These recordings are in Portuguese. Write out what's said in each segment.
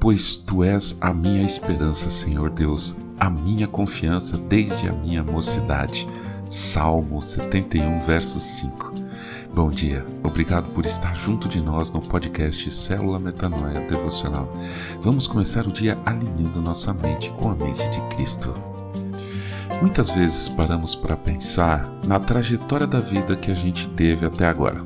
pois tu és a minha esperança, Senhor Deus, a minha confiança desde a minha mocidade. Salmo 71, verso 5. Bom dia, obrigado por estar junto de nós no podcast Célula Metanoia Devocional. Vamos começar o dia alinhando nossa mente com a mente de Cristo. Muitas vezes paramos para pensar na trajetória da vida que a gente teve até agora.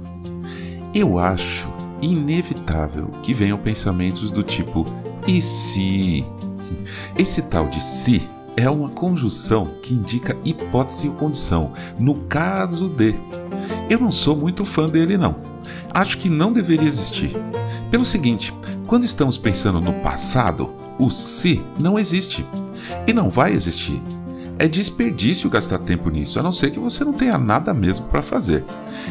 Eu acho inevitável que venham pensamentos do tipo: e se? Esse tal de se é uma conjunção que indica hipótese ou condição, no caso de. Eu não sou muito fã dele, não. Acho que não deveria existir. Pelo seguinte, quando estamos pensando no passado, o se não existe. E não vai existir. É desperdício gastar tempo nisso, a não ser que você não tenha nada mesmo para fazer.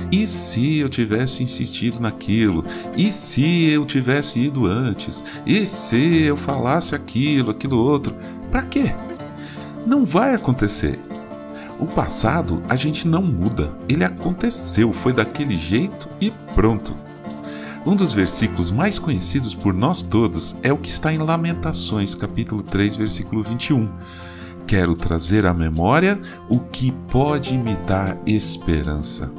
E se eu tivesse insistido naquilo? E se eu tivesse ido antes? E se eu falasse aquilo, aquilo outro? Para quê? Não vai acontecer. O passado a gente não muda, ele aconteceu, foi daquele jeito e pronto. Um dos versículos mais conhecidos por nós todos é o que está em Lamentações, capítulo 3, versículo 21 quero trazer à memória o que pode me dar esperança.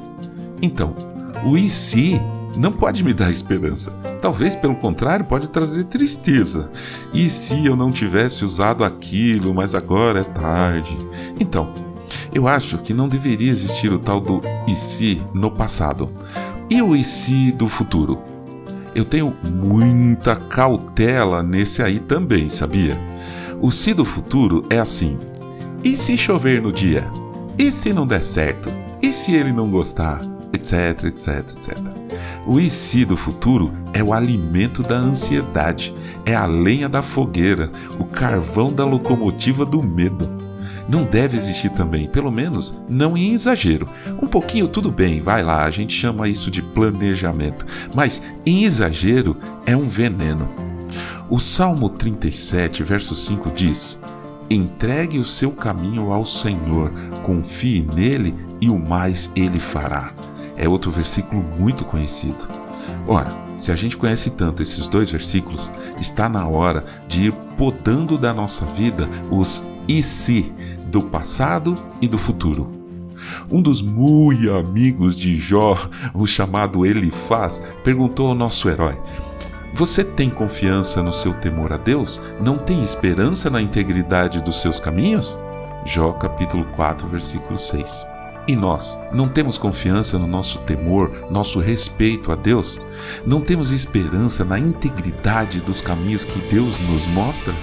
Então, o e se não pode me dar esperança. Talvez, pelo contrário, pode trazer tristeza. E se eu não tivesse usado aquilo, mas agora é tarde? Então, eu acho que não deveria existir o tal do e se no passado. E o e se do futuro? Eu tenho muita cautela nesse aí também, sabia? O se do futuro é assim: e se chover no dia? E se não der certo? E se ele não gostar? Etc, etc, etc. O se do futuro é o alimento da ansiedade, é a lenha da fogueira, o carvão da locomotiva do medo. Não deve existir também, pelo menos não em exagero. Um pouquinho tudo bem, vai lá, a gente chama isso de planejamento, mas em exagero é um veneno. O Salmo 37, verso 5 diz: Entregue o seu caminho ao Senhor, confie nele e o mais ele fará. É outro versículo muito conhecido. Ora, se a gente conhece tanto esses dois versículos, está na hora de ir podando da nossa vida os e se do passado e do futuro. Um dos muito amigos de Jó, o chamado Elifaz, perguntou ao nosso herói: você tem confiança no seu temor a Deus? Não tem esperança na integridade dos seus caminhos? Jó capítulo 4, versículo 6. E nós, não temos confiança no nosso temor, nosso respeito a Deus? Não temos esperança na integridade dos caminhos que Deus nos mostra?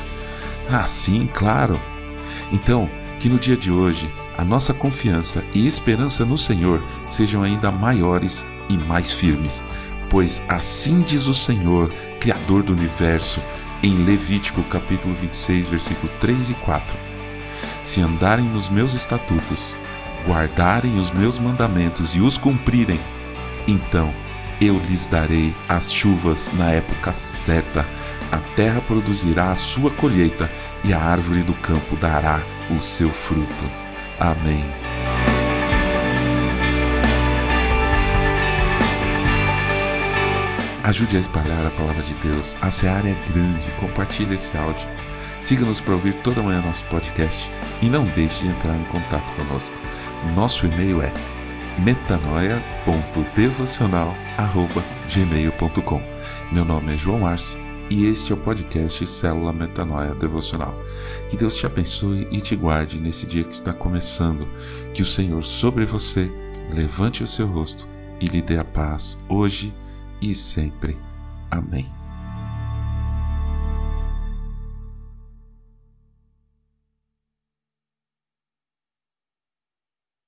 Ah, sim, claro. Então, que no dia de hoje a nossa confiança e esperança no Senhor sejam ainda maiores e mais firmes, pois assim diz o Senhor, Criador do universo, em Levítico capítulo 26, versículo 3 e 4. Se andarem nos meus estatutos, guardarem os meus mandamentos e os cumprirem, então eu lhes darei as chuvas na época certa, a terra produzirá a sua colheita e a árvore do campo dará o seu fruto. Amém. Ajude a espalhar a palavra de Deus. A seara é grande. Compartilhe esse áudio. Siga-nos para ouvir toda manhã nosso podcast e não deixe de entrar em contato conosco. Nosso e-mail é metanoia.devocional.gmail.com Meu nome é João Arce e este é o podcast Célula Metanoia Devocional. Que Deus te abençoe e te guarde nesse dia que está começando. Que o Senhor sobre você levante o seu rosto e lhe dê a paz hoje e sempre. Amém.